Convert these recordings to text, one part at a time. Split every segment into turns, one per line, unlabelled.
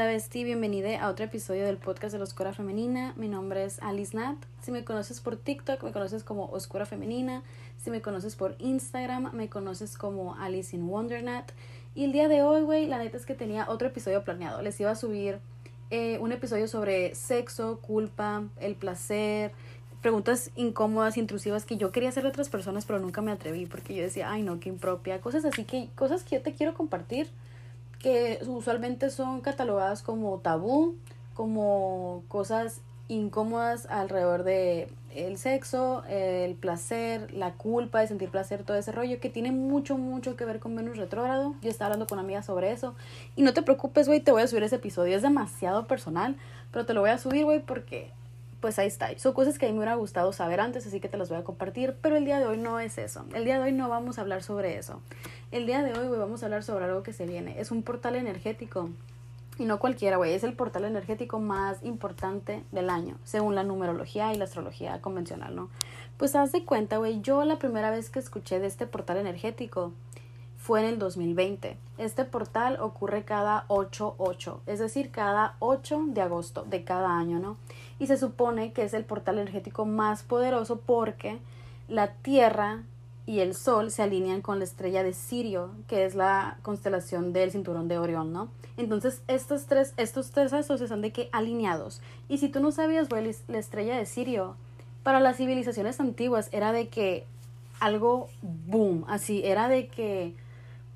¿Qué onda, Besti? Bienvenida a otro episodio del podcast de la Oscura Femenina. Mi nombre es Alice Nat. Si me conoces por TikTok, me conoces como Oscura Femenina. Si me conoces por Instagram, me conoces como Alice in Wondernat. Y el día de hoy, güey, la neta es que tenía otro episodio planeado. Les iba a subir eh, un episodio sobre sexo, culpa, el placer, preguntas incómodas, intrusivas que yo quería hacer a otras personas, pero nunca me atreví porque yo decía, ay no, qué impropia. Cosas así que, cosas que yo te quiero compartir que usualmente son catalogadas como tabú, como cosas incómodas alrededor de el sexo, el placer, la culpa de sentir placer, todo ese rollo que tiene mucho, mucho que ver con Venus retrógrado. Yo estaba hablando con amigas sobre eso. Y no te preocupes, güey, te voy a subir ese episodio. Es demasiado personal, pero te lo voy a subir, güey, porque pues ahí está. Son cosas que a mí me hubiera gustado saber antes, así que te las voy a compartir. Pero el día de hoy no es eso. El día de hoy no vamos a hablar sobre eso. El día de hoy, güey, vamos a hablar sobre algo que se viene. Es un portal energético. Y no cualquiera, güey. Es el portal energético más importante del año, según la numerología y la astrología convencional, ¿no? Pues haz de cuenta, güey. Yo la primera vez que escuché de este portal energético fue en el 2020. Este portal ocurre cada 8-8, es decir, cada 8 de agosto de cada año, ¿no? Y se supone que es el portal energético más poderoso porque la Tierra y el Sol se alinean con la estrella de Sirio, que es la constelación del cinturón de Orión, ¿no? Entonces, estos tres, estos tres están de que alineados. Y si tú no sabías, güey, la estrella de Sirio, para las civilizaciones antiguas era de que algo boom, así, era de que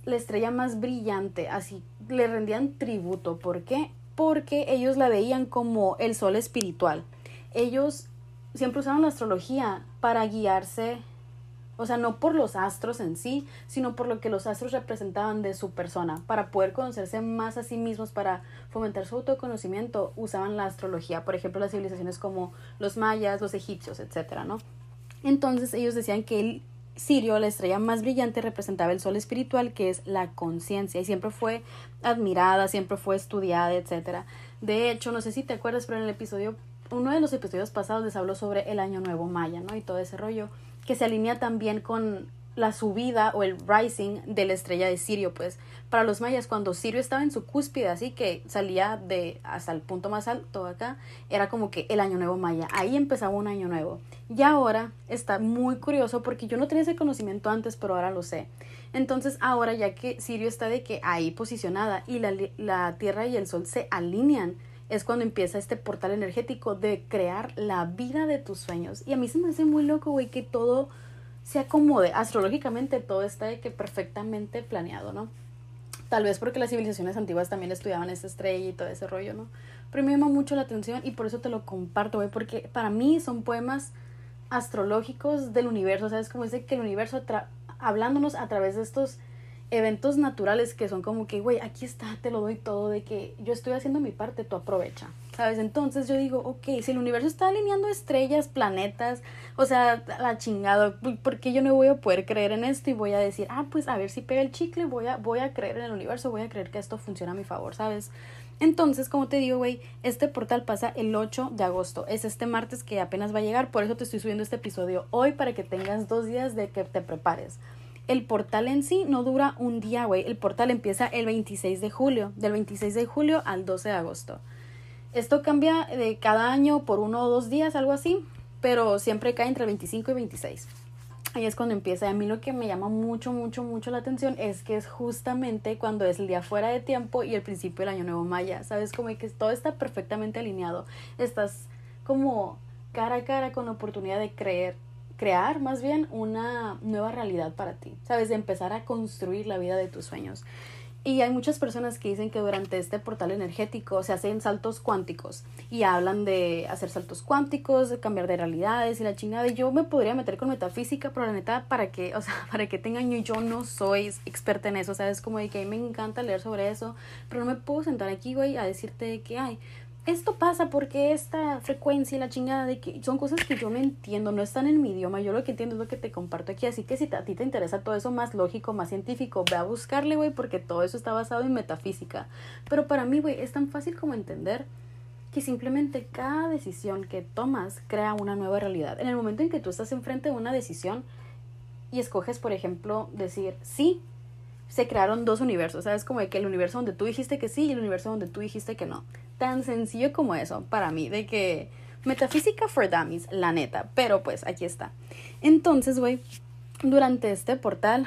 la estrella más brillante, así, le rendían tributo. ¿Por qué? Porque ellos la veían como el sol espiritual. Ellos siempre usaron la astrología para guiarse, o sea, no por los astros en sí, sino por lo que los astros representaban de su persona. Para poder conocerse más a sí mismos, para fomentar su autoconocimiento, usaban la astrología. Por ejemplo, las civilizaciones como los mayas, los egipcios, etcétera, ¿no? Entonces ellos decían que el Sirio, la estrella más brillante, representaba el sol espiritual, que es la conciencia, y siempre fue admirada, siempre fue estudiada, etcétera. De hecho, no sé si te acuerdas, pero en el episodio, uno de los episodios pasados les habló sobre el año nuevo maya, ¿no? Y todo ese rollo, que se alinea también con la subida o el rising de la estrella de Sirio, pues para los mayas cuando Sirio estaba en su cúspide, así que salía de hasta el punto más alto acá, era como que el año nuevo maya, ahí empezaba un año nuevo. Y ahora está muy curioso porque yo no tenía ese conocimiento antes, pero ahora lo sé. Entonces ahora ya que Sirio está de que ahí posicionada y la, la Tierra y el Sol se alinean, es cuando empieza este portal energético de crear la vida de tus sueños. Y a mí se me hace muy loco, güey, que todo se acomode. Astrológicamente todo está de que perfectamente planeado, ¿no? Tal vez porque las civilizaciones antiguas también estudiaban esta estrella y todo ese rollo, ¿no? Pero me llama mucho la atención y por eso te lo comparto, güey, porque para mí son poemas astrológicos del universo, ¿sabes? Como dice que el universo hablándonos a través de estos eventos naturales que son como que, güey, aquí está, te lo doy todo, de que yo estoy haciendo mi parte, tú aprovecha, ¿sabes? Entonces yo digo, ok, si el universo está alineando estrellas, planetas, o sea, la chingada, ¿por qué yo no voy a poder creer en esto y voy a decir, ah, pues a ver si pega el chicle, voy a, voy a creer en el universo, voy a creer que esto funciona a mi favor, ¿sabes? Entonces, como te digo, güey, este portal pasa el 8 de agosto. Es este martes que apenas va a llegar. Por eso te estoy subiendo este episodio hoy para que tengas dos días de que te prepares. El portal en sí no dura un día, güey. El portal empieza el 26 de julio, del 26 de julio al 12 de agosto. Esto cambia de cada año por uno o dos días, algo así, pero siempre cae entre el 25 y 26. Ahí es cuando empieza. Y a mí lo que me llama mucho, mucho, mucho la atención es que es justamente cuando es el día fuera de tiempo y el principio del año nuevo maya. ¿Sabes? Como que todo está perfectamente alineado. Estás como cara a cara con la oportunidad de creer crear más bien una nueva realidad para ti, ¿sabes? De empezar a construir la vida de tus sueños. Y hay muchas personas que dicen que durante este portal energético se hacen saltos cuánticos y hablan de hacer saltos cuánticos, de cambiar de realidades y la chingada. Yo me podría meter con metafísica, pero la neta, para que, o sea, para que tengan yo, yo no soy experta en eso, ¿sabes? Como de que a mí me encanta leer sobre eso, pero no me puedo sentar aquí, güey, a decirte que, hay esto pasa porque esta frecuencia y la chingada de que son cosas que yo no entiendo, no están en mi idioma, yo lo que entiendo es lo que te comparto aquí, así que si a ti te interesa todo eso más lógico, más científico, ve a buscarle, güey, porque todo eso está basado en metafísica. Pero para mí, güey, es tan fácil como entender que simplemente cada decisión que tomas crea una nueva realidad. En el momento en que tú estás enfrente de una decisión y escoges, por ejemplo, decir sí, se crearon dos universos, ¿sabes? Como de que el universo donde tú dijiste que sí y el universo donde tú dijiste que no. Tan sencillo como eso para mí, de que metafísica for dummies, la neta, pero pues aquí está. Entonces, güey, durante este portal,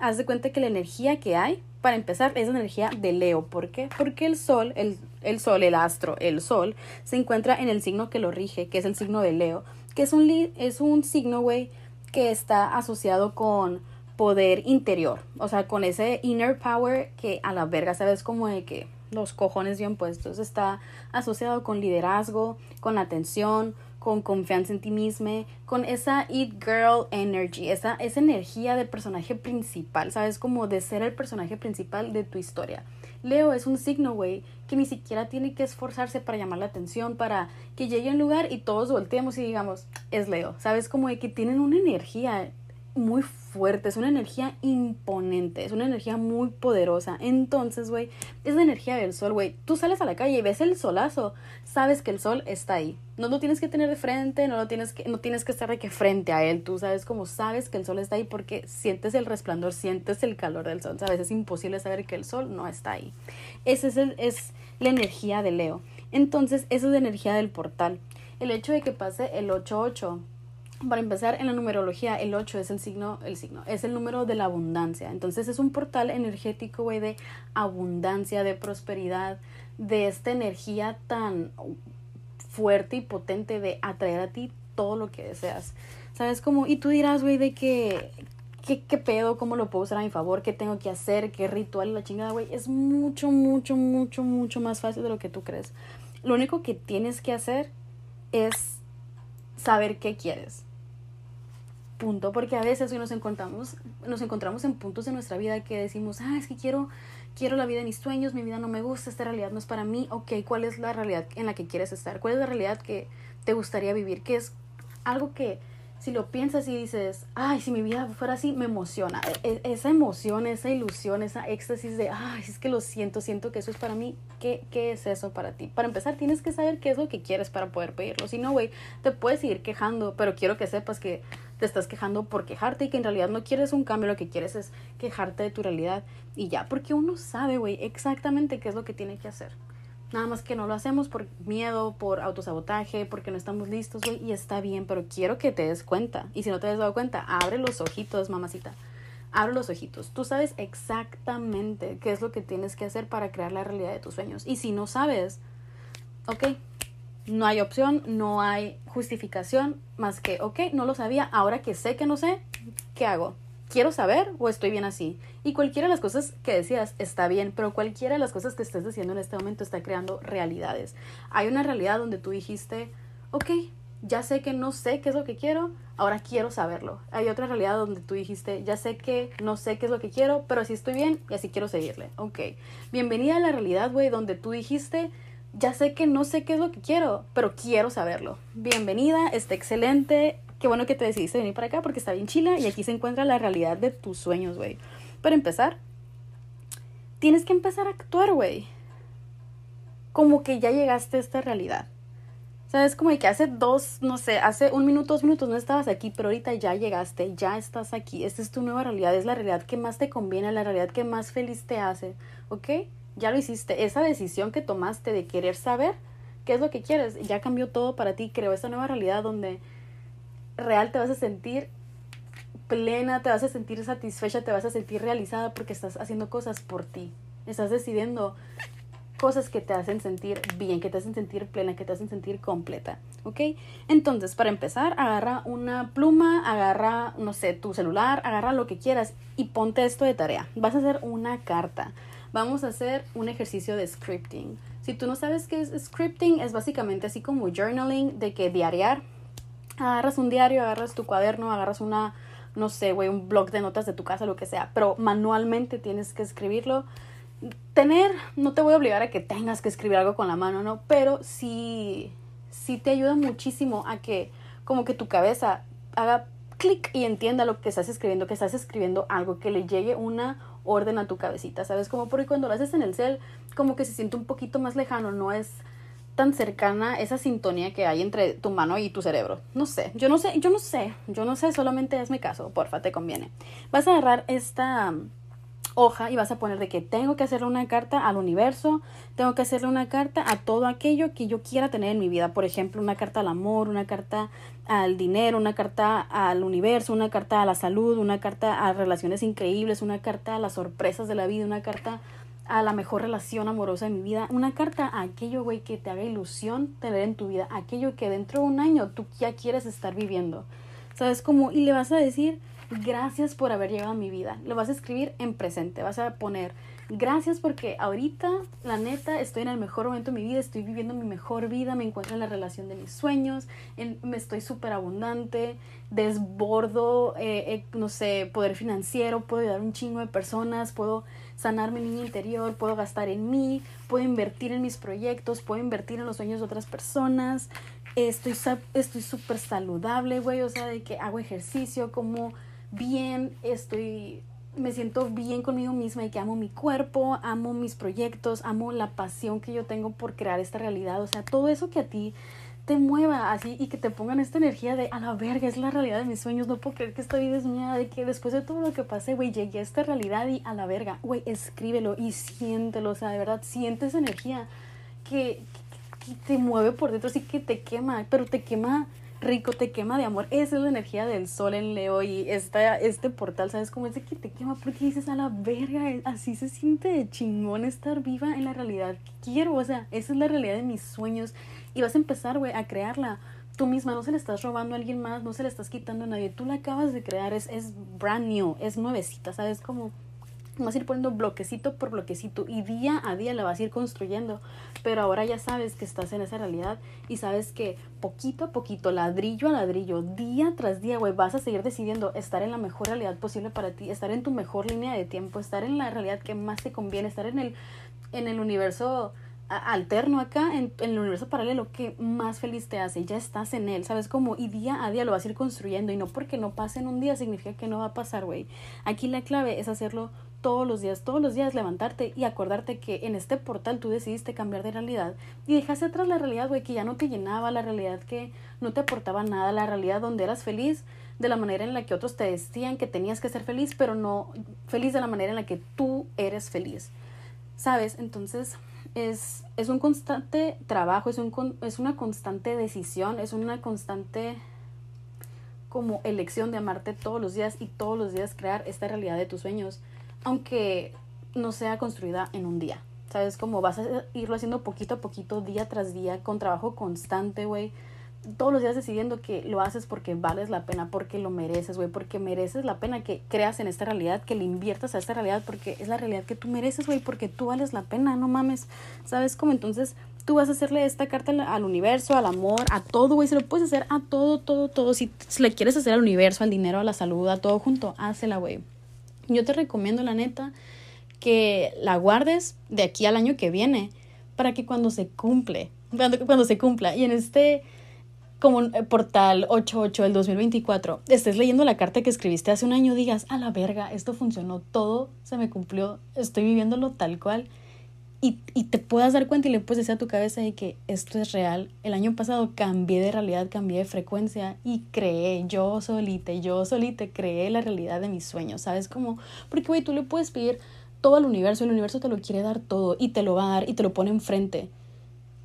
haz de cuenta que la energía que hay, para empezar, es la energía de Leo. ¿Por qué? Porque el sol, el, el sol, el astro, el sol, se encuentra en el signo que lo rige, que es el signo de Leo, que es un, es un signo, güey, que está asociado con poder interior, o sea, con ese inner power que a la verga, ¿sabes? Como de que los cojones bien puestos, está asociado con liderazgo, con atención, con confianza en ti misma, con esa It Girl Energy, esa, esa energía de personaje principal, ¿sabes? Como de ser el personaje principal de tu historia. Leo es un signo, güey, que ni siquiera tiene que esforzarse para llamar la atención, para que llegue a un lugar y todos volteemos y digamos, es Leo, ¿sabes? Como de que tienen una energía muy fuerte, es una energía imponente, es una energía muy poderosa. Entonces, güey, es la energía del sol, güey. Tú sales a la calle y ves el solazo, sabes que el sol está ahí. No lo tienes que tener de frente, no lo tienes que, no tienes que estar de que frente a él. Tú sabes como sabes que el sol está ahí porque sientes el resplandor, sientes el calor del sol. Sabes, es imposible saber que el sol no está ahí. Esa es, es la energía de Leo. Entonces, esa es la energía del portal. El hecho de que pase el 8-8 para empezar, en la numerología, el 8 es el signo, el signo, es el número de la abundancia. Entonces es un portal energético, güey, de abundancia, de prosperidad, de esta energía tan fuerte y potente de atraer a ti todo lo que deseas. ¿Sabes cómo? Y tú dirás, güey, de que, ¿qué, ¿qué pedo? ¿Cómo lo puedo usar a mi favor? ¿Qué tengo que hacer? ¿Qué ritual? La chingada, güey. Es mucho, mucho, mucho, mucho más fácil de lo que tú crees. Lo único que tienes que hacer es saber qué quieres punto, porque a veces nos encontramos, nos encontramos en puntos de nuestra vida que decimos, ah, es que quiero, quiero la vida de mis sueños, mi vida no me gusta, esta realidad no es para mí, ok, ¿cuál es la realidad en la que quieres estar? ¿Cuál es la realidad que te gustaría vivir? Que es algo que si lo piensas y dices, ay, si mi vida fuera así, me emociona. E, e, esa emoción, esa ilusión, esa éxtasis de, ay, es que lo siento, siento que eso es para mí. ¿Qué, ¿Qué es eso para ti? Para empezar, tienes que saber qué es lo que quieres para poder pedirlo. Si no, güey, te puedes seguir quejando, pero quiero que sepas que te estás quejando por quejarte y que en realidad no quieres un cambio, lo que quieres es quejarte de tu realidad y ya, porque uno sabe, güey, exactamente qué es lo que tiene que hacer. Nada más que no lo hacemos por miedo, por autosabotaje, porque no estamos listos, güey, y está bien, pero quiero que te des cuenta. Y si no te has dado cuenta, abre los ojitos, mamacita. Abre los ojitos. Tú sabes exactamente qué es lo que tienes que hacer para crear la realidad de tus sueños. Y si no sabes, ok, no hay opción, no hay justificación más que, ok, no lo sabía, ahora que sé que no sé, ¿qué hago? ¿Quiero saber o estoy bien así? Y cualquiera de las cosas que decías está bien, pero cualquiera de las cosas que estés diciendo en este momento está creando realidades. Hay una realidad donde tú dijiste, ok, ya sé que no sé qué es lo que quiero, ahora quiero saberlo. Hay otra realidad donde tú dijiste, ya sé que no sé qué es lo que quiero, pero así estoy bien y así quiero seguirle. Ok, bienvenida a la realidad, güey, donde tú dijiste, ya sé que no sé qué es lo que quiero, pero quiero saberlo. Bienvenida, está excelente. Qué bueno que te decidiste venir para acá porque está bien chila y aquí se encuentra la realidad de tus sueños, güey. Para empezar, tienes que empezar a actuar, güey. Como que ya llegaste a esta realidad. ¿Sabes? Como que hace dos, no sé, hace un minuto, dos minutos no estabas aquí, pero ahorita ya llegaste, ya estás aquí. Esta es tu nueva realidad, es la realidad que más te conviene, la realidad que más feliz te hace, ¿ok? Ya lo hiciste. Esa decisión que tomaste de querer saber qué es lo que quieres, ya cambió todo para ti. Creó esta nueva realidad donde real te vas a sentir plena, te vas a sentir satisfecha, te vas a sentir realizada porque estás haciendo cosas por ti. Estás decidiendo cosas que te hacen sentir bien, que te hacen sentir plena, que te hacen sentir completa, ¿ok? Entonces, para empezar, agarra una pluma, agarra, no sé, tu celular, agarra lo que quieras y ponte esto de tarea. Vas a hacer una carta vamos a hacer un ejercicio de scripting. Si tú no sabes qué es scripting, es básicamente así como journaling, de que diariar. Agarras un diario, agarras tu cuaderno, agarras una, no sé, güey, un blog de notas de tu casa, lo que sea, pero manualmente tienes que escribirlo. Tener, no te voy a obligar a que tengas que escribir algo con la mano, ¿no? Pero sí, sí te ayuda muchísimo a que como que tu cabeza haga clic y entienda lo que estás escribiendo, que estás escribiendo algo, que le llegue una orden a tu cabecita, ¿sabes? Como porque cuando lo haces en el cel, como que se siente un poquito más lejano, no es tan cercana esa sintonía que hay entre tu mano y tu cerebro. No sé, yo no sé, yo no sé, yo no sé, solamente es mi caso, porfa, te conviene. Vas a agarrar esta hoja y vas a poner de que tengo que hacerle una carta al universo, tengo que hacerle una carta a todo aquello que yo quiera tener en mi vida. Por ejemplo, una carta al amor, una carta al dinero, una carta al universo, una carta a la salud, una carta a relaciones increíbles, una carta a las sorpresas de la vida, una carta a la mejor relación amorosa de mi vida, una carta a aquello, güey, que te haga ilusión tener en tu vida, aquello que dentro de un año tú ya quieres estar viviendo. ¿Sabes cómo? Y le vas a decir, gracias por haber llegado a mi vida. Lo vas a escribir en presente, vas a poner gracias porque ahorita, la neta, estoy en el mejor momento de mi vida, estoy viviendo mi mejor vida, me encuentro en la relación de mis sueños, me estoy súper abundante, desbordo, eh, eh, no sé, poder financiero, puedo ayudar a un chingo de personas, puedo sanar mi niño interior, puedo gastar en mí, puedo invertir en mis proyectos, puedo invertir en los sueños de otras personas, estoy estoy súper saludable, güey, o sea, de que hago ejercicio, como bien, estoy me siento bien conmigo misma y que amo mi cuerpo, amo mis proyectos, amo la pasión que yo tengo por crear esta realidad, o sea, todo eso que a ti te mueva así y que te pongan esta energía de a la verga, es la realidad de mis sueños, no puedo creer que esta vida es mía, de que después de todo lo que pasé, güey, llegué a esta realidad y a la verga, güey, escríbelo y siéntelo, o sea, de verdad, siente esa energía que, que, te mueve por dentro, así que te quema, pero te quema rico, te quema de amor. Esa es la energía del sol en Leo y esta, este portal, ¿sabes cómo es de que te quema? Porque dices a la verga, así se siente de chingón estar viva en la realidad que quiero, o sea, esa es la realidad de mis sueños y vas a empezar, güey, a crearla tú misma, no se le estás robando a alguien más, no se le estás quitando a nadie, tú la acabas de crear, es, es brand new, es nuevecita, ¿sabes? Como vas a ir poniendo bloquecito por bloquecito y día a día la vas a ir construyendo. Pero ahora ya sabes que estás en esa realidad y sabes que poquito a poquito, ladrillo a ladrillo, día tras día, güey, vas a seguir decidiendo estar en la mejor realidad posible para ti, estar en tu mejor línea de tiempo, estar en la realidad que más te conviene, estar en el, en el universo alterno acá, en, en, el universo paralelo que más feliz te hace, ya estás en él, ¿sabes? Como y día a día lo vas a ir construyendo y no porque no pase en un día significa que no va a pasar, güey. Aquí la clave es hacerlo todos los días, todos los días levantarte y acordarte que en este portal tú decidiste cambiar de realidad y dejaste atrás la realidad, güey, que ya no te llenaba, la realidad que no te aportaba nada, la realidad donde eras feliz de la manera en la que otros te decían que tenías que ser feliz, pero no feliz de la manera en la que tú eres feliz. ¿Sabes? Entonces es, es un constante trabajo, es, un, es una constante decisión, es una constante como elección de amarte todos los días y todos los días crear esta realidad de tus sueños aunque no sea construida en un día. ¿Sabes? Como vas a irlo haciendo poquito a poquito, día tras día, con trabajo constante, güey. Todos los días decidiendo que lo haces porque vales la pena, porque lo mereces, güey, porque mereces la pena que creas en esta realidad, que le inviertas a esta realidad, porque es la realidad que tú mereces, güey, porque tú vales la pena, no mames. ¿Sabes? Como entonces tú vas a hacerle esta carta al universo, al amor, a todo, güey. Se lo puedes hacer a todo, todo, todo. Si, le quieres hacer al universo, al dinero, a la salud, a todo junto, hácela, güey. Yo te recomiendo, la neta, que la guardes de aquí al año que viene para que cuando se cumple, cuando, cuando se cumpla. Y en este como eh, portal 88 del 2024 estés leyendo la carta que escribiste hace un año digas, a la verga, esto funcionó, todo se me cumplió, estoy viviéndolo tal cual y, y, te puedas dar cuenta y le puedes decir a tu cabeza de que esto es real. El año pasado cambié de realidad, cambié de frecuencia y creé yo solita, yo solita creé la realidad de mis sueños, ¿sabes? Como, porque, güey, tú le puedes pedir todo al universo, el universo te lo quiere dar todo y te lo va a dar y te lo pone enfrente.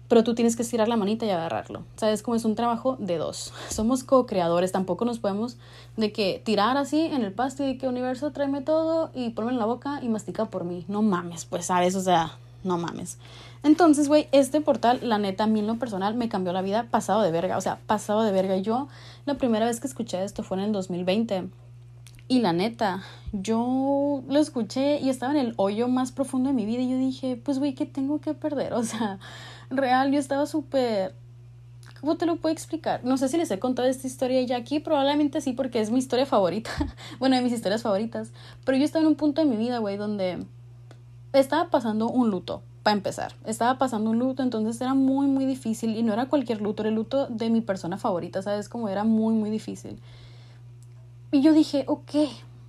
Pero tú tienes que estirar la manita y agarrarlo. ¿Sabes? Como es un trabajo de dos. Somos co-creadores, tampoco nos podemos de que tirar así en el pasto y de que universo tráeme todo y ponme en la boca y mastica por mí. No mames, pues, ¿sabes? O sea, no mames. Entonces, güey, este portal, la neta, a mí en lo personal me cambió la vida pasado de verga. O sea, pasado de verga. Yo, la primera vez que escuché esto fue en el 2020. Y la neta, yo lo escuché y estaba en el hoyo más profundo de mi vida. Y yo dije, pues, güey, ¿qué tengo que perder? O sea, real, yo estaba súper. ¿Cómo te lo puedo explicar? No sé si les he contado esta historia ya aquí, probablemente sí, porque es mi historia favorita. bueno, de mis historias favoritas. Pero yo estaba en un punto de mi vida, güey, donde estaba pasando un luto, para empezar. Estaba pasando un luto, entonces era muy, muy difícil. Y no era cualquier luto, era el luto de mi persona favorita, ¿sabes? Como era muy, muy difícil. Y yo dije, ok,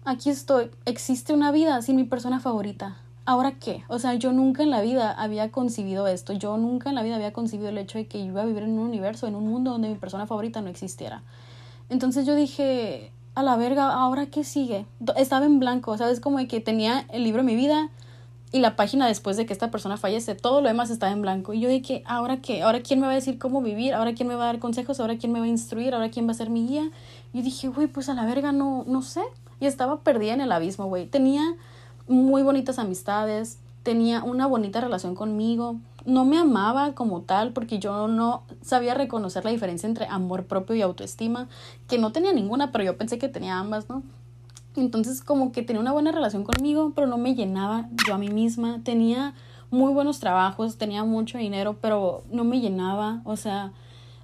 aquí estoy. Existe una vida sin mi persona favorita. ¿Ahora qué? O sea, yo nunca en la vida había concebido esto. Yo nunca en la vida había concebido el hecho de que yo iba a vivir en un universo, en un mundo donde mi persona favorita no existiera. Entonces yo dije, a la verga, ¿ahora qué sigue? Estaba en blanco, ¿sabes? Como de que tenía el libro de mi vida y la página después de que esta persona fallece, todo lo demás estaba en blanco. Y yo dije, ¿ahora qué? ¿Ahora quién me va a decir cómo vivir? ¿Ahora quién me va a dar consejos? ¿Ahora quién me va a instruir? ¿Ahora quién va a ser mi guía? Y dije, güey, pues a la verga no, no sé. Y estaba perdida en el abismo, güey. Tenía muy bonitas amistades, tenía una bonita relación conmigo. No me amaba como tal porque yo no sabía reconocer la diferencia entre amor propio y autoestima, que no tenía ninguna, pero yo pensé que tenía ambas, ¿no? Entonces como que tenía una buena relación conmigo, pero no me llenaba yo a mí misma. Tenía muy buenos trabajos, tenía mucho dinero, pero no me llenaba. O sea,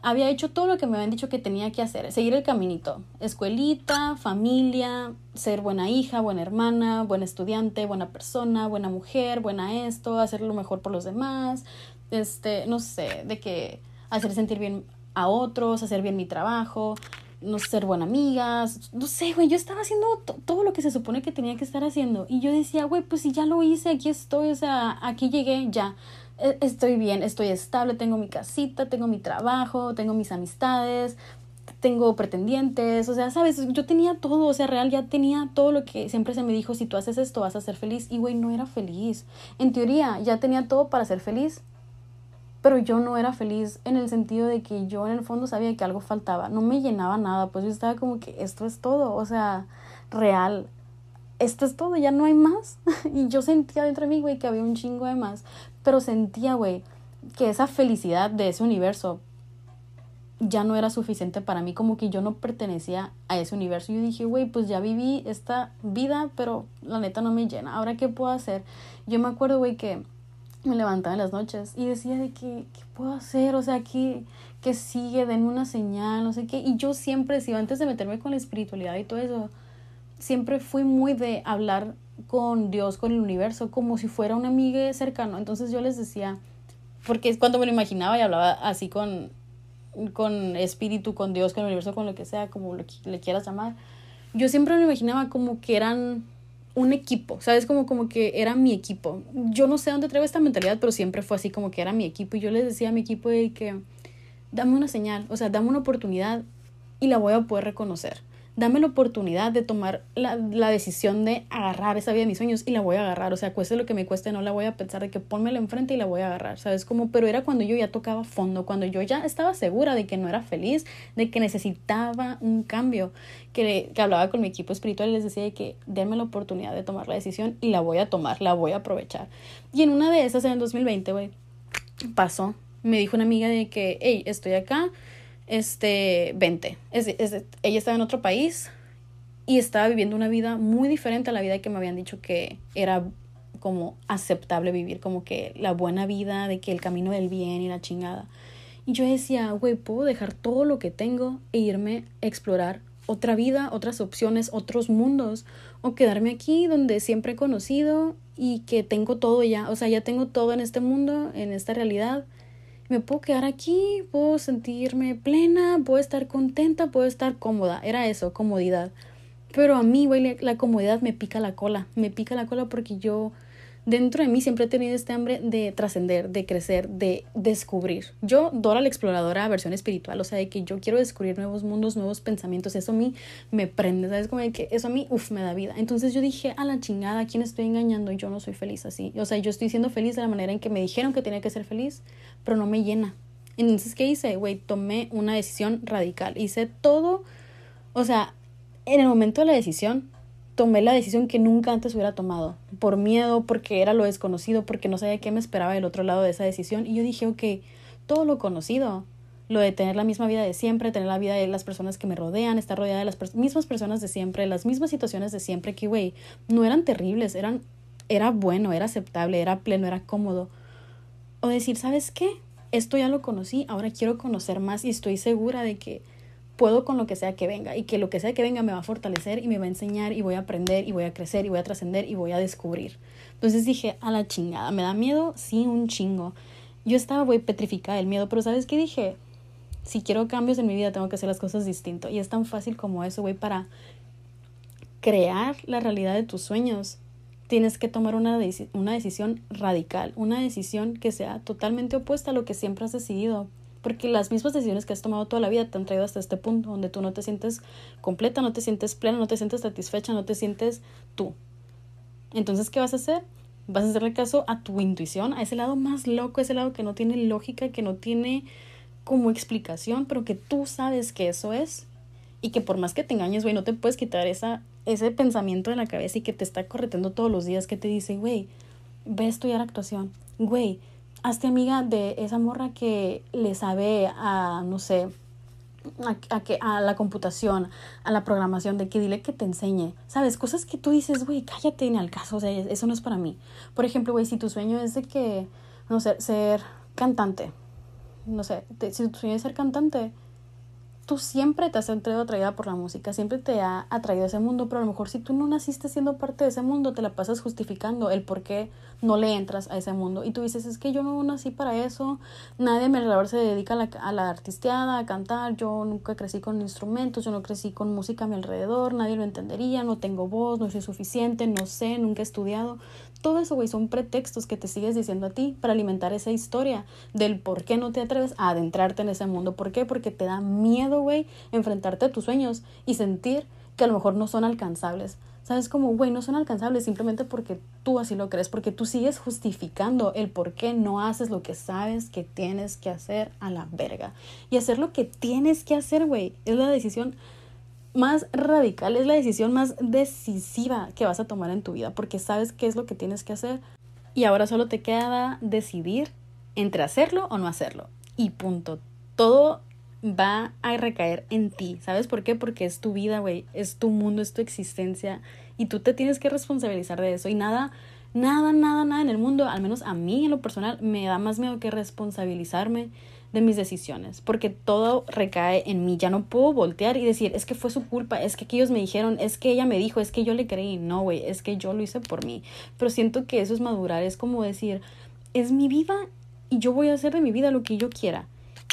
había hecho todo lo que me habían dicho que tenía que hacer, seguir el caminito. Escuelita, familia, ser buena hija, buena hermana, buena estudiante, buena persona, buena mujer, buena esto, hacer lo mejor por los demás. Este, no sé, de que hacer sentir bien a otros, hacer bien mi trabajo no ser buena amiga, no sé, güey, yo estaba haciendo todo lo que se supone que tenía que estar haciendo y yo decía, güey, pues si ya lo hice, aquí estoy, o sea, aquí llegué, ya, e, estoy bien, estoy estable, tengo mi casita, tengo mi trabajo, tengo mis amistades, tengo pretendientes, o sea, sabes, yo tenía todo, o sea, real ya tenía todo lo que siempre se me dijo, si tú haces esto vas a ser feliz y güey, no era feliz. En teoría ya tenía todo para ser feliz, pero yo no era feliz en el sentido de que yo en el fondo sabía que algo faltaba, no me llenaba nada, pues yo estaba como que esto es todo, o sea, real, esto es todo, ya no hay más. y yo sentía dentro de mí, güey, que había un chingo de más, pero sentía, güey, que esa felicidad de ese universo ya no era suficiente para mí, como que yo no pertenecía a ese universo. Y yo dije, güey, pues ya viví esta vida, pero la neta no me llena. Ahora, ¿qué puedo hacer? Yo me acuerdo, güey, que me levantaba en las noches y decía de que, ¿qué puedo hacer? O sea, ¿qué, qué sigue? Denme una señal, no sé qué. Y yo siempre, si antes de meterme con la espiritualidad y todo eso, siempre fui muy de hablar con Dios, con el universo, como si fuera un amigo cercano. Entonces yo les decía, porque es cuando me lo imaginaba y hablaba así con, con espíritu, con Dios, con el universo, con lo que sea, como lo, le quieras llamar. Yo siempre me imaginaba como que eran un equipo, ¿sabes? Como, como que era mi equipo. Yo no sé dónde traigo esta mentalidad, pero siempre fue así como que era mi equipo. Y yo les decía a mi equipo de que dame una señal, o sea, dame una oportunidad y la voy a poder reconocer dame la oportunidad de tomar la, la, decisión de agarrar esa vida de mis sueños y la voy a agarrar. O sea, cueste lo que me cueste, no la voy a pensar de que ponmela enfrente y la voy a agarrar, ¿sabes? Como, pero era cuando yo ya tocaba fondo, cuando yo ya estaba segura de que no era feliz, de que necesitaba un cambio, que, que hablaba con mi equipo espiritual y les decía de que denme la oportunidad de tomar la decisión y la voy a tomar, la voy a aprovechar. Y en una de esas, en el 2020, güey, pasó. Me dijo una amiga de que, hey, estoy acá este, vente. Es, ella estaba en otro país y estaba viviendo una vida muy diferente a la vida que me habían dicho que era como aceptable vivir, como que la buena vida, de que el camino del bien y la chingada. Y yo decía, güey, puedo dejar todo lo que tengo e irme a explorar otra vida, otras opciones, otros mundos, o quedarme aquí donde siempre he conocido y que tengo todo ya, o sea, ya tengo todo en este mundo, en esta realidad me puedo quedar aquí, puedo sentirme plena, puedo estar contenta, puedo estar cómoda. Era eso, comodidad. Pero a mí, güey, la comodidad me pica la cola. Me pica la cola porque yo dentro de mí siempre he tenido este hambre de trascender, de crecer, de descubrir. Yo, Dora la exploradora, versión espiritual, o sea, de que yo quiero descubrir nuevos mundos, nuevos pensamientos, eso a mí me prende, ¿sabes? Como de que eso a mí, uff, me da vida. Entonces yo dije, a la chingada, ¿a quién estoy engañando? Yo no soy feliz así. O sea, yo estoy siendo feliz de la manera en que me dijeron que tenía que ser feliz, pero no me llena. Entonces, ¿qué hice? Güey, tomé una decisión radical. Hice todo, o sea, en el momento de la decisión, tomé la decisión que nunca antes hubiera tomado, por miedo, porque era lo desconocido, porque no sabía qué me esperaba del otro lado de esa decisión. Y yo dije, ok, todo lo conocido, lo de tener la misma vida de siempre, tener la vida de las personas que me rodean, estar rodeada de las mismas personas de siempre, las mismas situaciones de siempre, que, güey, no eran terribles, eran, era bueno, era aceptable, era pleno, era cómodo. O decir, ¿sabes qué? Esto ya lo conocí, ahora quiero conocer más y estoy segura de que puedo con lo que sea que venga y que lo que sea que venga me va a fortalecer y me va a enseñar y voy a aprender y voy a crecer y voy a trascender y voy a descubrir. Entonces dije, a la chingada, ¿me da miedo? Sí, un chingo. Yo estaba, muy petrificada del miedo, pero ¿sabes qué dije? Si quiero cambios en mi vida, tengo que hacer las cosas distinto. Y es tan fácil como eso, güey, para crear la realidad de tus sueños. Tienes que tomar una, una decisión radical, una decisión que sea totalmente opuesta a lo que siempre has decidido Porque las mismas decisiones que has tomado toda la vida te han traído hasta este punto donde tú no te sientes completa, no te sientes plena, no te sientes satisfecha, no te sientes tú. Entonces, ¿qué vas a hacer? Vas a hacerle caso a tu intuición, a ese lado más loco, ese lado que no tiene lógica, que no tiene como explicación, pero que tú sabes que eso es. Y que por más que te engañes, güey, no te puedes quitar esa, ese pensamiento de la cabeza y que te está correteando todos los días, que te dice, güey, ve a estudiar actuación. Güey, hazte amiga de esa morra que le sabe a, no sé, a, que, a la computación, a la programación, de que dile que te enseñe. ¿Sabes? Cosas que tú dices, güey, cállate en el caso, o sea, eso no es para mí. Por ejemplo, güey, si tu sueño es de que, no sé, ser cantante, no sé, si tu sueño es ser cantante, tú siempre te has sentido atraída por la música, siempre te ha atraído ese mundo, pero a lo mejor si tú no naciste siendo parte de ese mundo, te la pasas justificando el por qué no le entras a ese mundo. Y tú dices, es que yo no nací para eso, nadie a mi alrededor se dedica a la, a la artisteada, a cantar, yo nunca crecí con instrumentos, yo no crecí con música a mi alrededor, nadie lo entendería, no tengo voz, no soy suficiente, no sé, nunca he estudiado. Todo eso, güey, son pretextos que te sigues diciendo a ti para alimentar esa historia del por qué no te atreves a adentrarte en ese mundo. ¿Por qué? Porque te da miedo, güey, enfrentarte a tus sueños y sentir que a lo mejor no son alcanzables. ¿Sabes? Como, güey, no son alcanzables simplemente porque tú así lo crees, porque tú sigues justificando el por qué no haces lo que sabes que tienes que hacer a la verga. Y hacer lo que tienes que hacer, güey, es la decisión más radical, es la decisión más decisiva que vas a tomar en tu vida, porque sabes qué es lo que tienes que hacer y ahora solo te queda decidir entre hacerlo o no hacerlo. Y punto. Todo va a recaer en ti. ¿Sabes por qué? Porque es tu vida, güey, es tu mundo, es tu existencia y tú te tienes que responsabilizar de eso y nada nada, nada, nada en el mundo, al menos a mí en lo personal, me da más miedo que responsabilizarme de mis decisiones, porque todo recae en mí. Ya no puedo voltear y decir, es que fue su culpa, es que ellos me dijeron, es que ella me dijo, es que yo le creí. No, güey, es que yo lo hice por mí. Pero siento que eso es madurar, es como decir, es mi vida y yo voy a hacer de mi vida lo que yo quiera.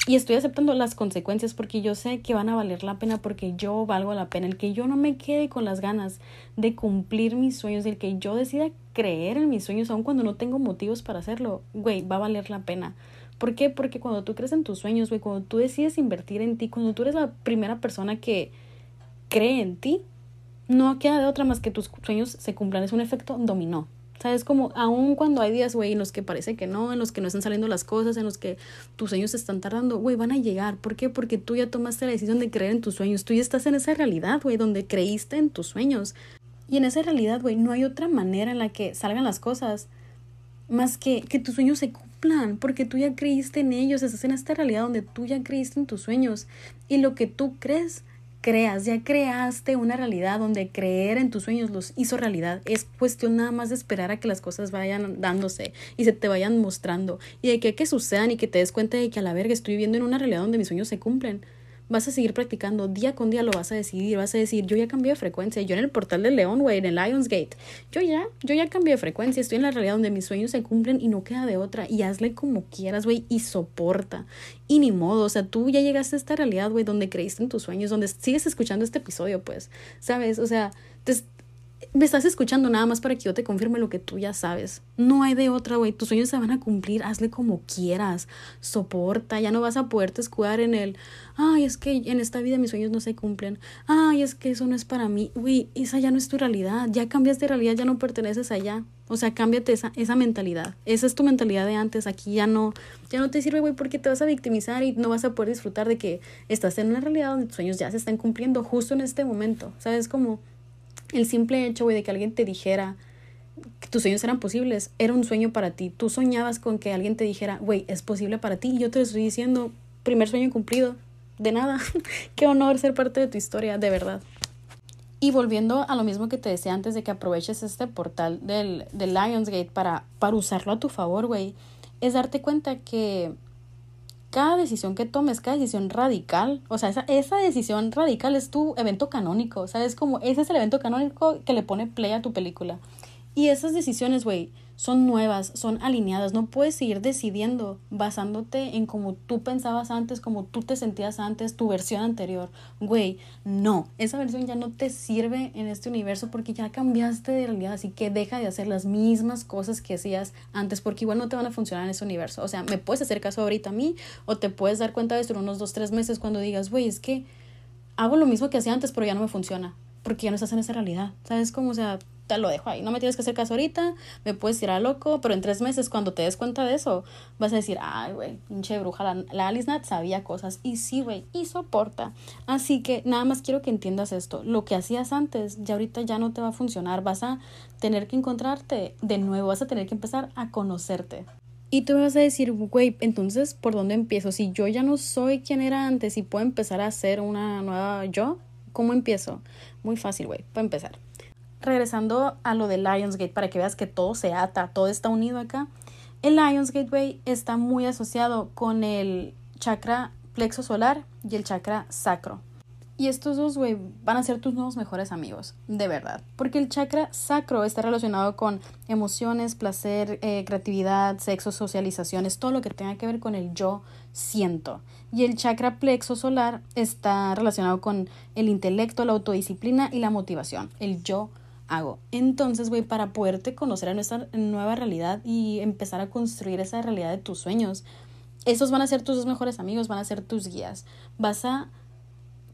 Y estoy aceptando las consecuencias porque yo sé que van a valer la pena, porque yo valgo la pena. El que yo no me quede con las ganas de cumplir mis sueños, el que yo decida creer en mis sueños, aun cuando no tengo motivos para hacerlo, güey, va a valer la pena. ¿Por qué? Porque cuando tú crees en tus sueños, güey, cuando tú decides invertir en ti, cuando tú eres la primera persona que cree en ti, no queda de otra más que tus sueños se cumplan. Es un efecto dominó. ¿Sabes? Como aun cuando hay días, güey, en los que parece que no, en los que no están saliendo las cosas, en los que tus sueños están tardando, güey, van a llegar. ¿Por qué? Porque tú ya tomaste la decisión de creer en tus sueños. Tú ya estás en esa realidad, güey, donde creíste en tus sueños. Y en esa realidad, güey, no hay otra manera en la que salgan las cosas más que que tus sueños se cumplan, porque tú ya creíste en ellos, estás en esta realidad donde tú ya creíste en tus sueños. Y lo que tú crees, creas, ya creaste una realidad donde creer en tus sueños los hizo realidad. Es cuestión nada más de esperar a que las cosas vayan dándose y se te vayan mostrando. Y de que, que sucedan y que te des cuenta de que a la verga estoy viviendo en una realidad donde mis sueños se cumplen vas a seguir practicando, día con día lo vas a decidir, vas a decir, yo ya cambié de frecuencia, yo en el portal del León, güey, en el Lionsgate, yo ya, yo ya cambié de frecuencia, estoy en la realidad donde mis sueños se cumplen y no queda de otra, y hazle como quieras, güey, y soporta, y ni modo, o sea, tú ya llegaste a esta realidad, güey, donde creíste en tus sueños, donde sigues escuchando este episodio, pues, ¿sabes? O sea, te, me estás escuchando nada más para que yo te confirme lo que tú ya sabes. No hay de otra, güey. Tus sueños se van a cumplir. Hazle como quieras. Soporta. Ya no vas a poderte escudar en el, ay, es que en esta vida mis sueños no se cumplen. Ay, es que eso no es para mí. Güey, esa ya no es tu realidad. Ya cambias de realidad, ya no perteneces allá. O sea, cámbiate esa, esa mentalidad. Esa es tu mentalidad de antes. Aquí ya no, ya no te sirve, güey, porque te vas a victimizar y no vas a poder disfrutar de que estás en una realidad donde tus sueños ya se están cumpliendo justo en este momento. ¿Sabes? Como el simple hecho, güey, de que alguien te dijera que tus sueños eran posibles, era un sueño para ti. Tú soñabas con que alguien te dijera, güey, es posible para ti. Y yo te estoy diciendo, primer sueño cumplido. De nada. Qué honor ser parte de tu historia, de verdad. Y volviendo a lo mismo que te decía antes de que aproveches este portal del, del Lionsgate para, para usarlo a tu favor, güey, es darte cuenta que cada decisión que tomes, cada decisión radical, o sea, esa, esa decisión radical es tu evento canónico, ¿sabes? Como ese es el evento canónico que le pone play a tu película. Y esas decisiones, güey, son nuevas, son alineadas. No puedes seguir decidiendo basándote en cómo tú pensabas antes, cómo tú te sentías antes, tu versión anterior. Güey, no, esa versión ya no te sirve en este universo porque ya cambiaste de realidad, así que deja de hacer las mismas cosas que hacías antes porque igual no te van a funcionar en ese universo. O sea, me puedes hacer caso ahorita a mí o te puedes dar cuenta de esto en unos dos, tres meses cuando digas, güey, es que hago lo mismo que hacía antes, pero ya no me funciona porque ya no estás en esa realidad. ¿Sabes cómo? O sea, lo dejo ahí. No me tienes que hacer caso ahorita, me puedes tirar loco, pero en tres meses, cuando te des cuenta de eso, vas a decir, ay, güey, pinche bruja, la, la Alice Nat sabía cosas. Y sí, güey, y soporta. Así que nada más quiero que entiendas esto. Lo que hacías antes, ya ahorita ya no te va a funcionar. Vas a tener que encontrarte de nuevo, vas a tener que empezar a conocerte. Y tú me vas a decir, güey, entonces, ¿por dónde empiezo? Si yo ya no soy quien era antes y puedo empezar a ser una nueva yo, ¿cómo empiezo? Muy fácil, güey, para empezar regresando a lo de Lionsgate, para que veas que todo se ata, todo está unido acá. El Lionsgate Way está muy asociado con el chakra plexo solar y el chakra sacro. Y estos dos, güey, van a ser tus nuevos mejores amigos, de verdad. Porque el chakra sacro está relacionado con emociones, placer, eh, creatividad, sexo, socializaciones, todo lo que tenga que ver con el yo siento. Y el chakra plexo solar está relacionado con el intelecto, la autodisciplina y la motivación, el yo hago. Entonces, güey, para poderte conocer a nuestra nueva realidad y empezar a construir esa realidad de tus sueños, esos van a ser tus dos mejores amigos, van a ser tus guías. Vas a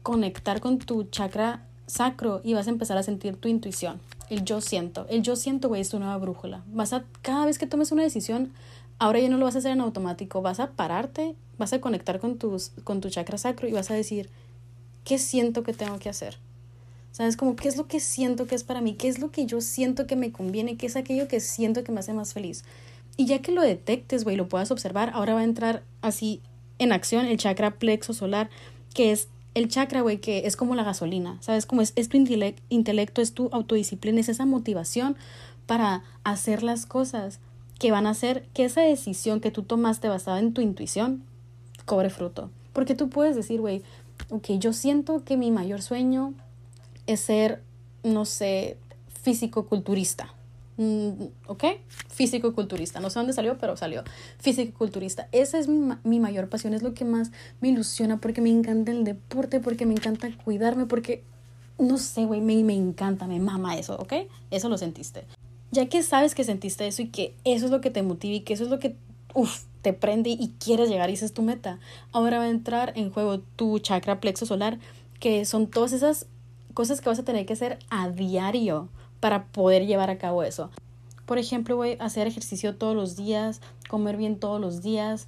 conectar con tu chakra sacro y vas a empezar a sentir tu intuición. El yo siento. El yo siento, güey, es tu nueva brújula. Vas a, cada vez que tomes una decisión, ahora ya no lo vas a hacer en automático. Vas a pararte, vas a conectar con, tus, con tu chakra sacro y vas a decir, ¿qué siento que tengo que hacer? ¿Sabes? Como qué es lo que siento que es para mí, qué es lo que yo siento que me conviene, qué es aquello que siento que me hace más feliz. Y ya que lo detectes, güey, lo puedas observar, ahora va a entrar así en acción el chakra plexo solar, que es el chakra, güey, que es como la gasolina, ¿sabes? Como es, es tu intelecto, es tu autodisciplina, es esa motivación para hacer las cosas que van a hacer que esa decisión que tú tomaste basada en tu intuición cobre fruto. Porque tú puedes decir, güey, ok, yo siento que mi mayor sueño es ser, no sé, físico-culturista. Mm, ¿Ok? Físico-culturista. No sé dónde salió, pero salió. Físico-culturista. Esa es mi, mi, mayor pasión, es lo que más me ilusiona porque me encanta el deporte, porque me encanta cuidarme, porque, no sé, güey, me, me encanta, me mama eso, ¿ok? Eso lo sentiste. Ya que sabes que sentiste eso y que eso es lo que te motiva y que eso es lo que, uff, te prende y quieres llegar y esa es tu meta. Ahora va a entrar en juego tu chakra plexo solar, que son todas esas cosas que vas a tener que hacer a diario para poder llevar a cabo eso. Por ejemplo, güey, hacer ejercicio todos los días, comer bien todos los días,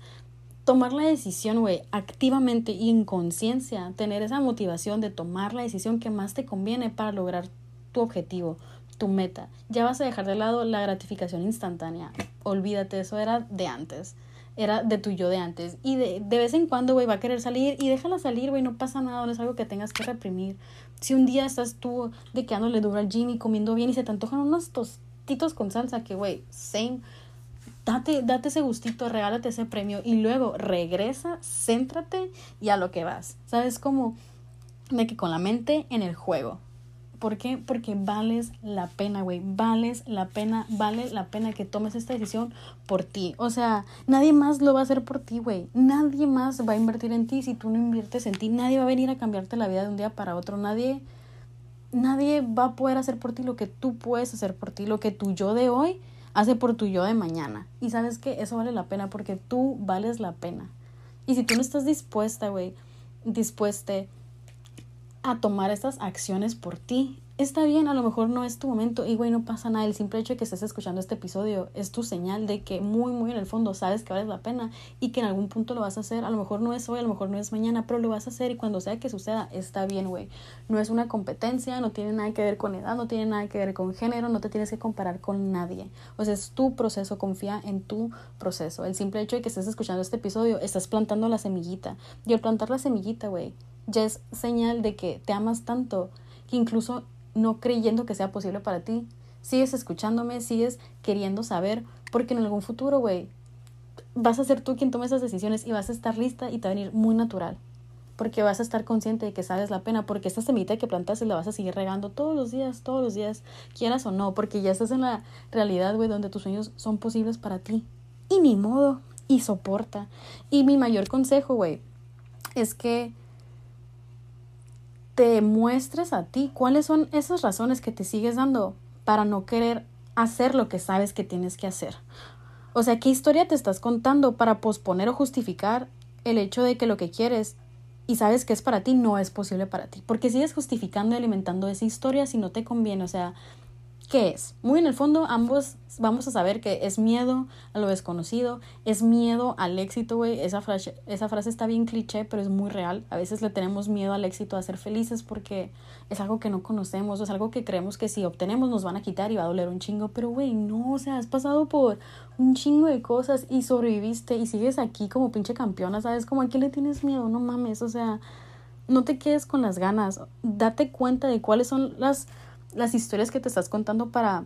tomar la decisión, güey, activamente y en conciencia, tener esa motivación de tomar la decisión que más te conviene para lograr tu objetivo, tu meta. Ya vas a dejar de lado la gratificación instantánea. Olvídate, eso era de antes era de tu yo de antes. Y de, de vez en cuando, güey, va a querer salir y déjala salir, güey, no pasa nada, no es algo que tengas que reprimir. Si un día estás tú de quedándole duro al gym y comiendo bien y se te antojan unos tostitos con salsa, que, güey, same, date, date ese gustito, regálate ese premio y luego regresa, céntrate y a lo que vas. ¿Sabes? Como de que con la mente en el juego. ¿Por qué? Porque vales la pena, güey. Vales la pena, vale la pena que tomes esta decisión por ti. O sea, nadie más lo va a hacer por ti, güey. Nadie más va a invertir en ti si tú no inviertes en ti. Nadie va a venir a cambiarte la vida de un día para otro. Nadie, nadie va a poder hacer por ti lo que tú puedes hacer por ti, lo que tu yo de hoy hace por tu yo de mañana. Y sabes que eso vale la pena porque tú vales la pena. Y si tú no estás dispuesta, güey, dispuesta a tomar estas acciones por ti. Está bien, a lo mejor no es tu momento y güey, no pasa nada. El simple hecho de que estés escuchando este episodio es tu señal de que muy, muy en el fondo sabes que vale la pena y que en algún punto lo vas a hacer. A lo mejor no es hoy, a lo mejor no es mañana, pero lo vas a hacer y cuando sea que suceda, está bien, güey. No es una competencia, no tiene nada que ver con edad, no tiene nada que ver con género, no te tienes que comparar con nadie. O sea, es tu proceso, confía en tu proceso. El simple hecho de que estés escuchando este episodio, estás plantando la semillita. Y al plantar la semillita, güey, ya es señal de que te amas tanto que incluso no creyendo que sea posible para ti, sigues escuchándome, sigues queriendo saber, porque en algún futuro, güey, vas a ser tú quien tome esas decisiones y vas a estar lista y te va a venir muy natural. porque vas a estar consciente de que sabes la pena, porque esta semillita que plantaste la vas a seguir regando todos los días, todos los días, quieras o no, porque ya estás en la realidad, güey, donde tus sueños son posibles para ti. Y ni modo, y soporta. Y mi mayor consejo, güey, es que te muestres a ti cuáles son esas razones que te sigues dando para no querer hacer lo que sabes que tienes que hacer. O sea, ¿qué historia te estás contando para posponer o justificar el hecho de que lo que quieres y sabes que es para ti no es posible para ti? Porque sigues justificando y alimentando esa historia si no te conviene. O sea, ¿Qué es? Muy en el fondo, ambos vamos a saber que es miedo a lo desconocido, es miedo al éxito, güey. Esa frase, esa frase está bien cliché, pero es muy real. A veces le tenemos miedo al éxito, a ser felices, porque es algo que no conocemos, es algo que creemos que si obtenemos nos van a quitar y va a doler un chingo. Pero, güey, no, o sea, has pasado por un chingo de cosas y sobreviviste y sigues aquí como pinche campeona, ¿sabes? Como a qué le tienes miedo, no mames, o sea, no te quedes con las ganas. Date cuenta de cuáles son las las historias que te estás contando para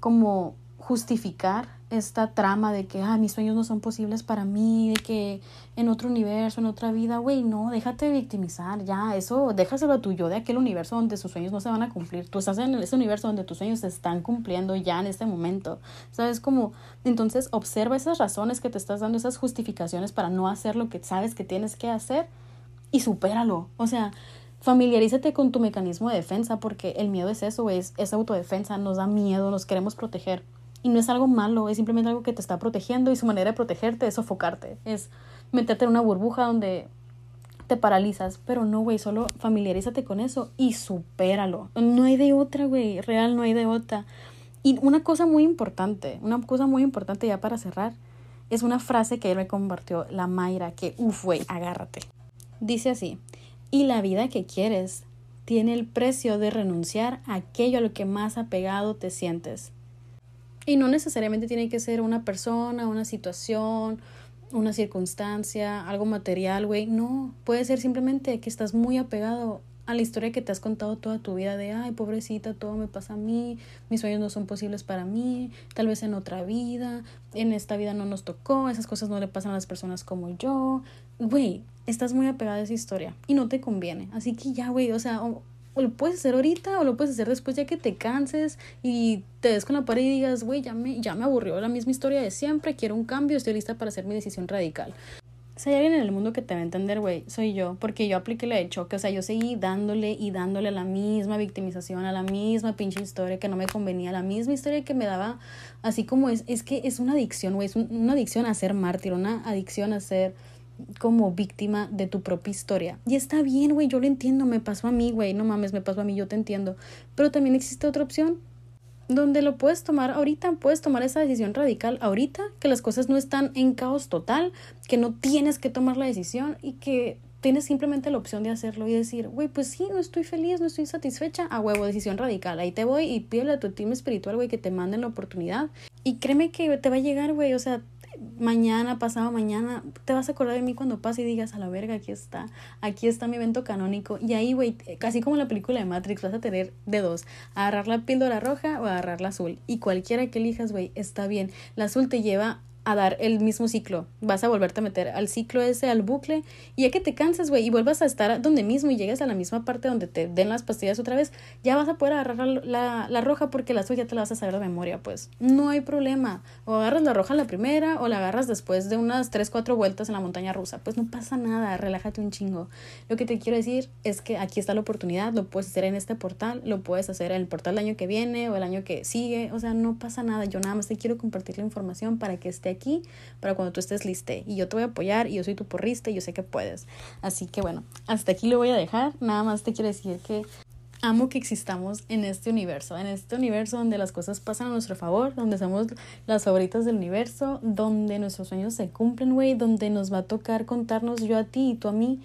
como justificar esta trama de que ah, mis sueños no son posibles para mí, de que en otro universo, en otra vida, güey, no, déjate victimizar, ya, eso, déjaselo a tu yo de aquel universo donde sus sueños no se van a cumplir. Tú estás en ese universo donde tus sueños se están cumpliendo ya en este momento. ¿Sabes? Como, entonces observa esas razones que te estás dando, esas justificaciones para no hacer lo que sabes que tienes que hacer y supéralo. O sea, familiarízate con tu mecanismo de defensa porque el miedo es eso, es, es autodefensa, nos da miedo, nos queremos proteger. Y no es algo malo, es simplemente algo que te está protegiendo y su manera de protegerte es sofocarte, es meterte en una burbuja donde te paralizas, pero no, güey, solo familiarízate con eso y supéralo. No hay de otra, güey, real no hay de otra. Y una cosa muy importante, una cosa muy importante ya para cerrar, es una frase que él me compartió la Mayra, que, uff, güey, agárrate. Dice así, y la vida que quieres tiene el precio de renunciar a aquello a lo que más apegado te sientes. Y no necesariamente tiene que ser una persona, una situación, una circunstancia, algo material, güey. No, puede ser simplemente que estás muy apegado a la historia que te has contado toda tu vida de, ay, pobrecita, todo me pasa a mí, mis sueños no son posibles para mí, tal vez en otra vida, en esta vida no nos tocó, esas cosas no le pasan a las personas como yo, güey, estás muy apegada a esa historia y no te conviene. Así que ya, güey, o sea, o, lo puedes hacer ahorita o lo puedes hacer después ya que te canses y te des con la pared y digas, güey, ya me, ya me aburrió la misma historia de siempre, quiero un cambio, estoy lista para hacer mi decisión radical. Si hay alguien en el mundo que te va a entender, güey, soy yo, porque yo apliqué la de choque, o sea, yo seguí dándole y dándole a la misma victimización, a la misma pinche historia que no me convenía, a la misma historia que me daba, así como es, es que es una adicción, güey, es una adicción a ser mártir, una adicción a ser como víctima de tu propia historia. Y está bien, güey, yo lo entiendo, me pasó a mí, güey, no mames, me pasó a mí, yo te entiendo. Pero también existe otra opción donde lo puedes tomar ahorita, puedes tomar esa decisión radical ahorita, que las cosas no están en caos total, que no tienes que tomar la decisión y que tienes simplemente la opción de hacerlo y decir, güey, pues sí, no estoy feliz, no estoy satisfecha, a huevo, decisión radical, ahí te voy y pídele a tu team espiritual, güey, que te manden la oportunidad. Y créeme que te va a llegar, güey, o sea, mañana, pasado mañana, te vas a acordar de mí cuando pase y digas, a la verga, aquí está, aquí está mi evento canónico. Y ahí, güey, casi como la película de Matrix, vas a tener de dos, agarrar la píldora roja o agarrar la azul. Y cualquiera que elijas, güey, está bien. La azul te lleva a dar el mismo ciclo. Vas a volverte a meter al ciclo ese, al bucle, y ya que te cansas, güey, y vuelvas a estar donde mismo y llegas a la misma parte donde te den las pastillas otra vez, ya vas a poder agarrar la, la, roja porque la azul ya te la vas a saber de memoria, pues. No hay problema. O agarras la roja la primera o la agarras después de unas 3, 4 vueltas en la montaña rusa. Pues no pasa nada, relájate un chingo. Lo que te quiero decir es que aquí está la oportunidad, lo puedes hacer en este portal, lo puedes hacer en el portal del año que viene o el año que sigue, o sea, no pasa nada. Yo nada más te quiero compartir la información para que esté aquí para cuando tú estés liste. Y yo te voy a apoyar y yo soy tu porrista y yo sé que puedes. Así que bueno, hasta aquí lo voy a dejar. Nada más te quiero decir que amo que existamos en este universo, en este universo donde las cosas pasan a nuestro favor, donde somos las favoritas del universo, donde nuestros sueños se cumplen, güey, donde nos va a tocar contarnos yo a ti y tú a mí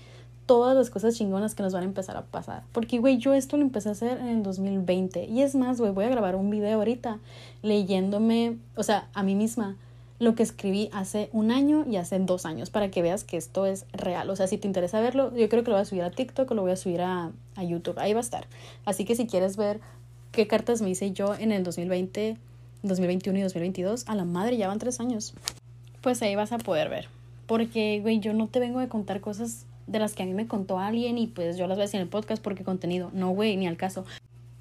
todas las cosas chingonas que nos van a empezar a pasar. Porque, güey, yo esto lo empecé a hacer en el 2020. Y es más, güey, voy a grabar un video ahorita leyéndome, o sea, a mí misma lo que escribí hace un año y hace dos años para que veas que esto es real. O sea, si te interesa verlo, yo creo que lo voy a subir a TikTok o lo voy a subir a, a YouTube. Ahí va a estar. Así que si quieres ver qué cartas me hice yo en el 2020, 2021 y 2022, a la madre ya van tres años. Pues ahí vas a poder ver. Porque, güey, yo no te vengo a contar cosas de las que a mí me contó alguien y pues yo las voy a decir en el podcast porque contenido, no, güey, ni al caso.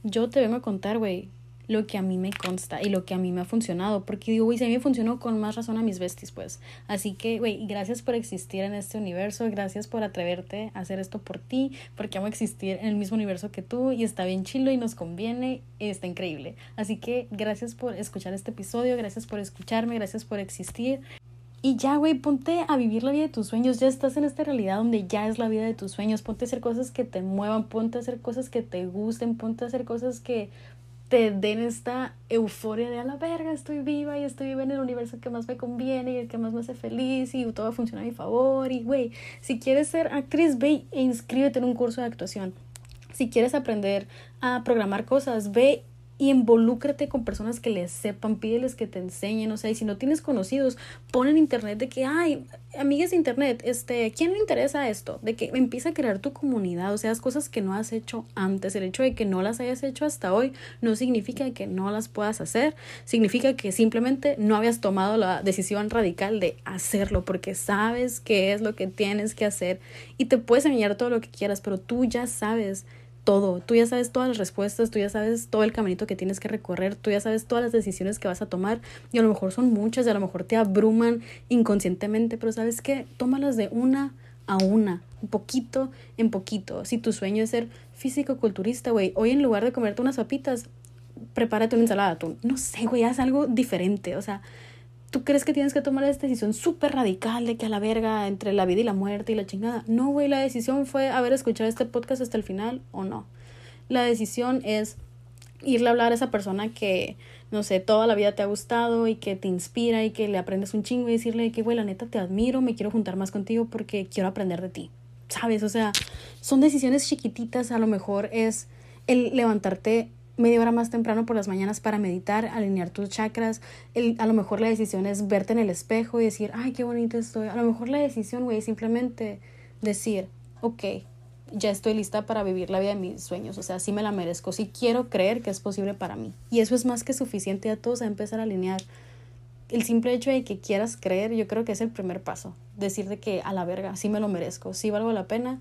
Yo te vengo a contar, güey, lo que a mí me consta y lo que a mí me ha funcionado. Porque digo, güey, si a mí me funcionó con más razón a mis besties, pues. Así que, güey, gracias por existir en este universo. Gracias por atreverte a hacer esto por ti. Porque amo existir en el mismo universo que tú. Y está bien chilo y nos conviene. Y está increíble. Así que gracias por escuchar este episodio. Gracias por escucharme. Gracias por existir. Y ya, güey, ponte a vivir la vida de tus sueños. Ya estás en esta realidad donde ya es la vida de tus sueños. Ponte a hacer cosas que te muevan. Ponte a hacer cosas que te gusten. Ponte a hacer cosas que te den esta euforia de a la verga, estoy viva y estoy viva en el universo que más me conviene y el que más me hace feliz y todo funciona a mi favor. Y güey, si quieres ser actriz, ve e inscríbete en un curso de actuación. Si quieres aprender a programar cosas, ve y involúcrate con personas que les sepan, pídeles que te enseñen, o sea, y si no tienes conocidos, pon en internet de que, ay, amigas de internet, este, ¿quién le interesa esto? De que empieza a crear tu comunidad, o sea, cosas que no has hecho antes, el hecho de que no las hayas hecho hasta hoy no significa que no las puedas hacer, significa que simplemente no habías tomado la decisión radical de hacerlo, porque sabes qué es lo que tienes que hacer y te puedes enseñar todo lo que quieras, pero tú ya sabes todo. Tú ya sabes todas las respuestas, tú ya sabes todo el caminito que tienes que recorrer, tú ya sabes todas las decisiones que vas a tomar y a lo mejor son muchas y a lo mejor te abruman inconscientemente, pero sabes qué, tómalas de una a una, un poquito en poquito. Si tu sueño es ser físico-culturista, güey, hoy en lugar de comerte unas papitas, prepárate una ensalada de atún. No sé, güey, haz algo diferente, o sea, ¿Tú crees que tienes que tomar esta decisión súper radical de que a la verga entre la vida y la muerte y la chingada? No, güey, la decisión fue haber escuchado este podcast hasta el final o no. La decisión es irle a hablar a esa persona que, no sé, toda la vida te ha gustado y que te inspira y que le aprendes un chingo y decirle que, güey, la neta te admiro, me quiero juntar más contigo porque quiero aprender de ti. ¿Sabes? O sea, son decisiones chiquititas, a lo mejor es el levantarte media hora más temprano por las mañanas para meditar, alinear tus chakras. El, a lo mejor la decisión es verte en el espejo y decir, ay, qué bonito estoy. A lo mejor la decisión, güey, es simplemente decir, ok, ya estoy lista para vivir la vida de mis sueños. O sea, sí me la merezco, sí quiero creer que es posible para mí. Y eso es más que suficiente a todos a empezar a alinear. El simple hecho de que quieras creer, yo creo que es el primer paso. Decir de que a la verga, sí me lo merezco, sí valgo la pena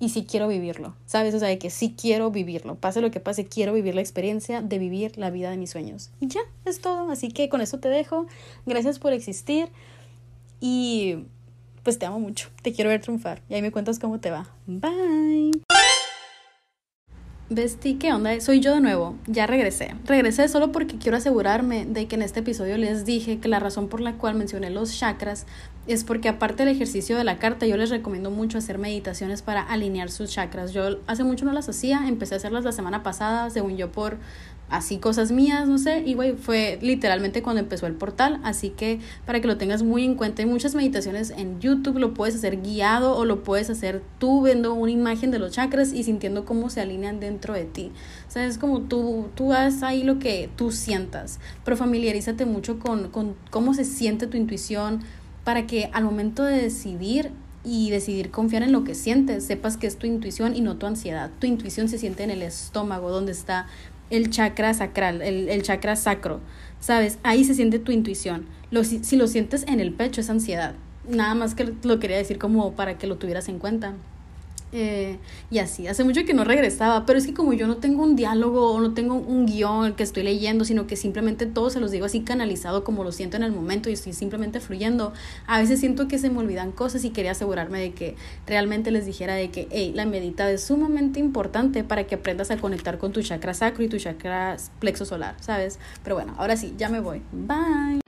y sí quiero vivirlo, ¿sabes? O sea, de que sí quiero vivirlo. Pase lo que pase, quiero vivir la experiencia de vivir la vida de mis sueños. Y ya, es todo. Así que con eso te dejo. Gracias por existir y pues te amo mucho. Te quiero ver triunfar. Y ahí me cuentas cómo te va. Bye. Besti, ¿qué onda? Soy yo de nuevo. Ya regresé. Regresé solo porque quiero asegurarme de que en este episodio les dije que la razón por la cual mencioné los chakras es porque aparte del ejercicio de la carta, yo les recomiendo mucho hacer meditaciones para alinear sus chakras. Yo hace mucho no las hacía, empecé a hacerlas la semana pasada, según yo por así cosas mías, no sé, y güey, fue literalmente cuando empezó el portal, así que para que lo tengas muy en cuenta, hay muchas meditaciones en YouTube, lo puedes hacer guiado o lo puedes hacer tú viendo una imagen de los chakras y sintiendo cómo se alinean dentro de ti. O sea, es como tú, tú haz ahí lo que tú sientas, pero familiarízate mucho con, con cómo se siente tu intuición para que al momento de decidir y decidir confiar en lo que sientes, sepas que es tu intuición y no tu ansiedad. Tu intuición se siente en el estómago, donde está el chakra sacral, el, el chakra sacro, ¿sabes? Ahí se siente tu intuición. Lo, si, lo sientes en el pecho es ansiedad. Nada más que lo quería decir como para que lo tuvieras en cuenta. Eh, y así, hace mucho que no regresaba, pero es que como yo no tengo un diálogo o no tengo un guion que estoy leyendo, sino que simplemente todo se los digo así canalizado como lo siento en el momento y estoy simplemente fluyendo, a veces siento que se me olvidan cosas y quería asegurarme de que realmente les dijera de que, hey, la medita es sumamente importante para que aprendas a conectar con tu chakra sacro y tu chakra plexo solar, ¿sabes? Pero bueno, ahora sí, ya me voy. Bye.